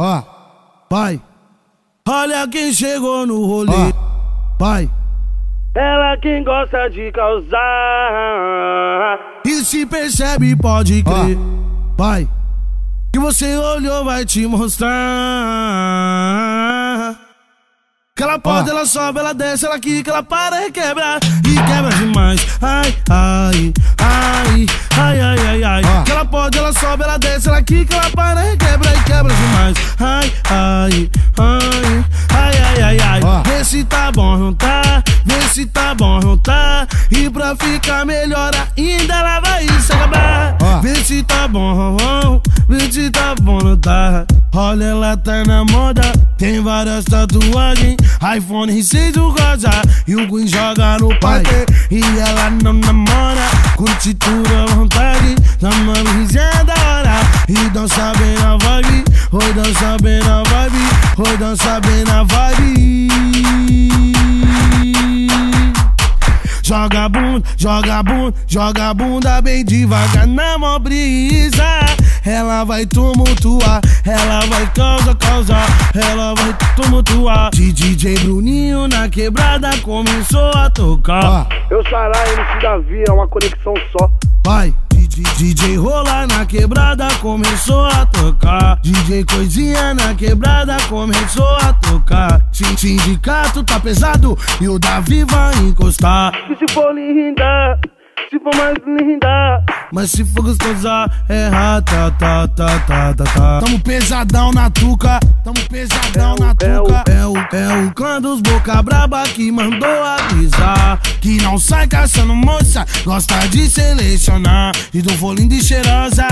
Ó, vai. Olha quem chegou no rolê. Ó, vai. Ela quem gosta de causar. E se percebe, pode crer. Ó, vai. Que você olhou, vai te mostrar. Que ela pode, ela sobe, ela desce, ela quica, ela para e quebra. E quebra demais. Ai, ai, ai, ai, ai, ai, ai. Que ela pode, ela sobe, ela desce, ela quica, ela para e quebra e quebra demais. Ai, ai, ai, ai, ai, ai, ai. Vê se tá bom, não tá? Vê se tá bom, não tá? E pra ficar melhor ainda, ela vai se acabar. Vê se tá bom, vê se tá bom, não tá? Olha, ela tá na moda, tem várias tatuagens. iPhone 6 o rosa. E o Queen joga no parque. E ela não namora, curte tudo à vontade. Chamando risinha da hora. E dança bem na vibe. Oi, dança bem na vibe, oi, dança bem na vibe Joga bunda, joga bunda, joga bunda bem devagar na mó brisa ela vai tumultuar, ela vai causar, causar, ela vai tumultuar. DJ Bruninho na quebrada começou a tocar. Eu Sará, MC Davi, é uma conexão só. Vai. DJ Rola quebrada começou a tocar. DJ Coisinha na quebrada começou a tocar. Sindicato tá pesado e o Davi vai encostar. E se for linda, se for mais linda. Mas se for gostosa, é rata, tá, tá, tá, tá, tá. Tamo pesadão na tuca, tamo pesadão na tuca. É o, é o clã dos boca braba que mandou avisar. Que não sai caçando moça, gosta de selecionar. E do for linda e cheirosa,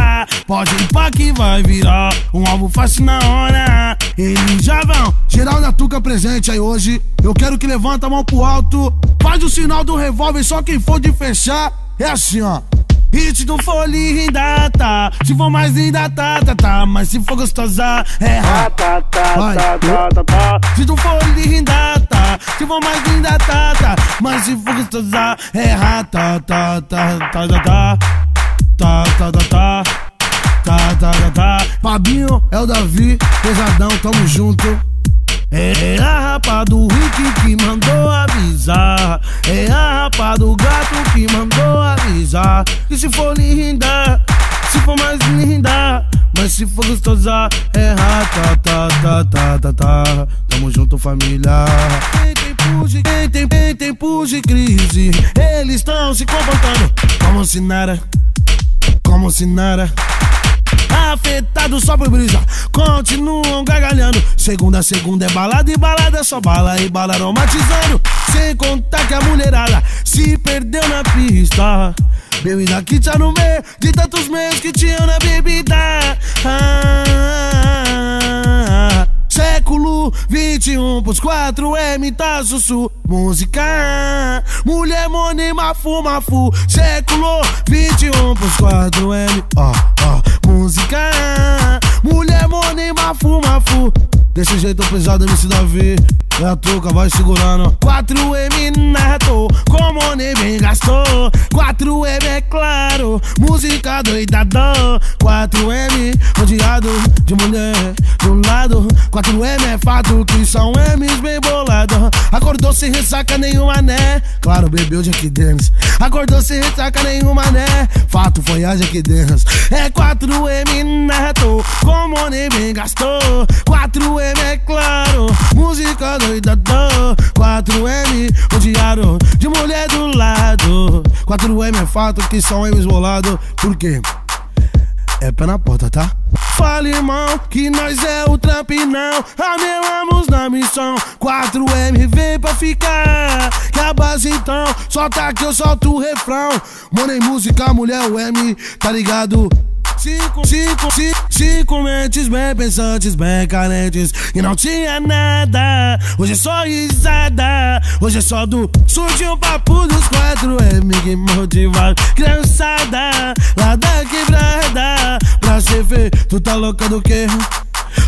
pode ir pra que vai virar. Um alvo fácil na hora. Eles já vão, geral na tuca presente aí hoje. Eu quero que levanta a mão pro alto. Faz o sinal do revólver, só quem for de fechar. É assim, ó. Hit do for linda, tá. Se for mais linda, tá, tá, tá. Mas se for gostosa, é tá, tá, tá, tá, tá, tá, tá. Se tu for linda, tá. Se for mais linda, tá, tá. Mas se for gostosa, é tá, tá, tá, tá, tá, tá. Tá, tá, tá, tá. Tá, tá, tá, tá. Fabinho é o Davi, pesadão, tamo junto. É a rapa do Rick que mandou avisar. É a rapa do gato que mandou avisar. E se for linda, se for mais linda, mas se for gostosa, é rata, tá, tá, tá, tá, tá. Tamo junto, família. Tem tempo de, tem, tem, tem de crise. Eles estão se comportando como se nada, como se nada afetado só por brisa. Continuam gargalhando. Segunda, segunda é balada e balada é só bala e bala aromatizando. Sem contar que a mulherada se perdeu na pista. Bebida que tá no meio de tantos meios que tinham na bebida. Ah, século 21 pros 4 M tá sussu música Mulher monima fuma fu Século 21 pros 4 M ó, ó música. Mulher monima, fuma, fu. Desse jeito pesado, MC Davi. É a touca, vai segurando. 4M neto, como nem bem gastou. 4M é claro, música doidadão. 4M, rodeado de mulher do lado. 4M é fato que são M's bem bolados. Acordou sem ressaca nenhuma, né? Claro, bebeu de aqui dentro. Acordou sem ressaca nenhuma, né? Fato foi a aqui dentro. É 4M neto, como bem gastou. 4M é claro, música doidadão. 4M, rodeado de mulher do lado. 4M é fato que são M's bolados. Por quê? É pé na porta, tá? Fala, irmão, que nós é o trampinão. Amelamos missão. 4M vem pra ficar. Que a base então, solta que eu solto o refrão. Money música, mulher, o M, tá ligado? Cinco, cinco, cinco, cinco mentes bem pensantes, bem carentes E não tinha nada Hoje é só risada Hoje é só do Surgiu um papo dos quatro M que motivar Criançada Lá da quebrada Pra ser feio Tu tá louca do quê?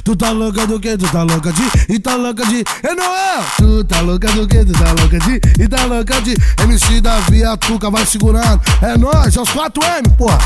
Tu tá louca do que? Tu tá louca de e tá louca de Enoel. Tu tá louca do que? Tu tá louca de e tá louca de MC da Via Tuca vai segurando. É nóis, é os 4M, porra.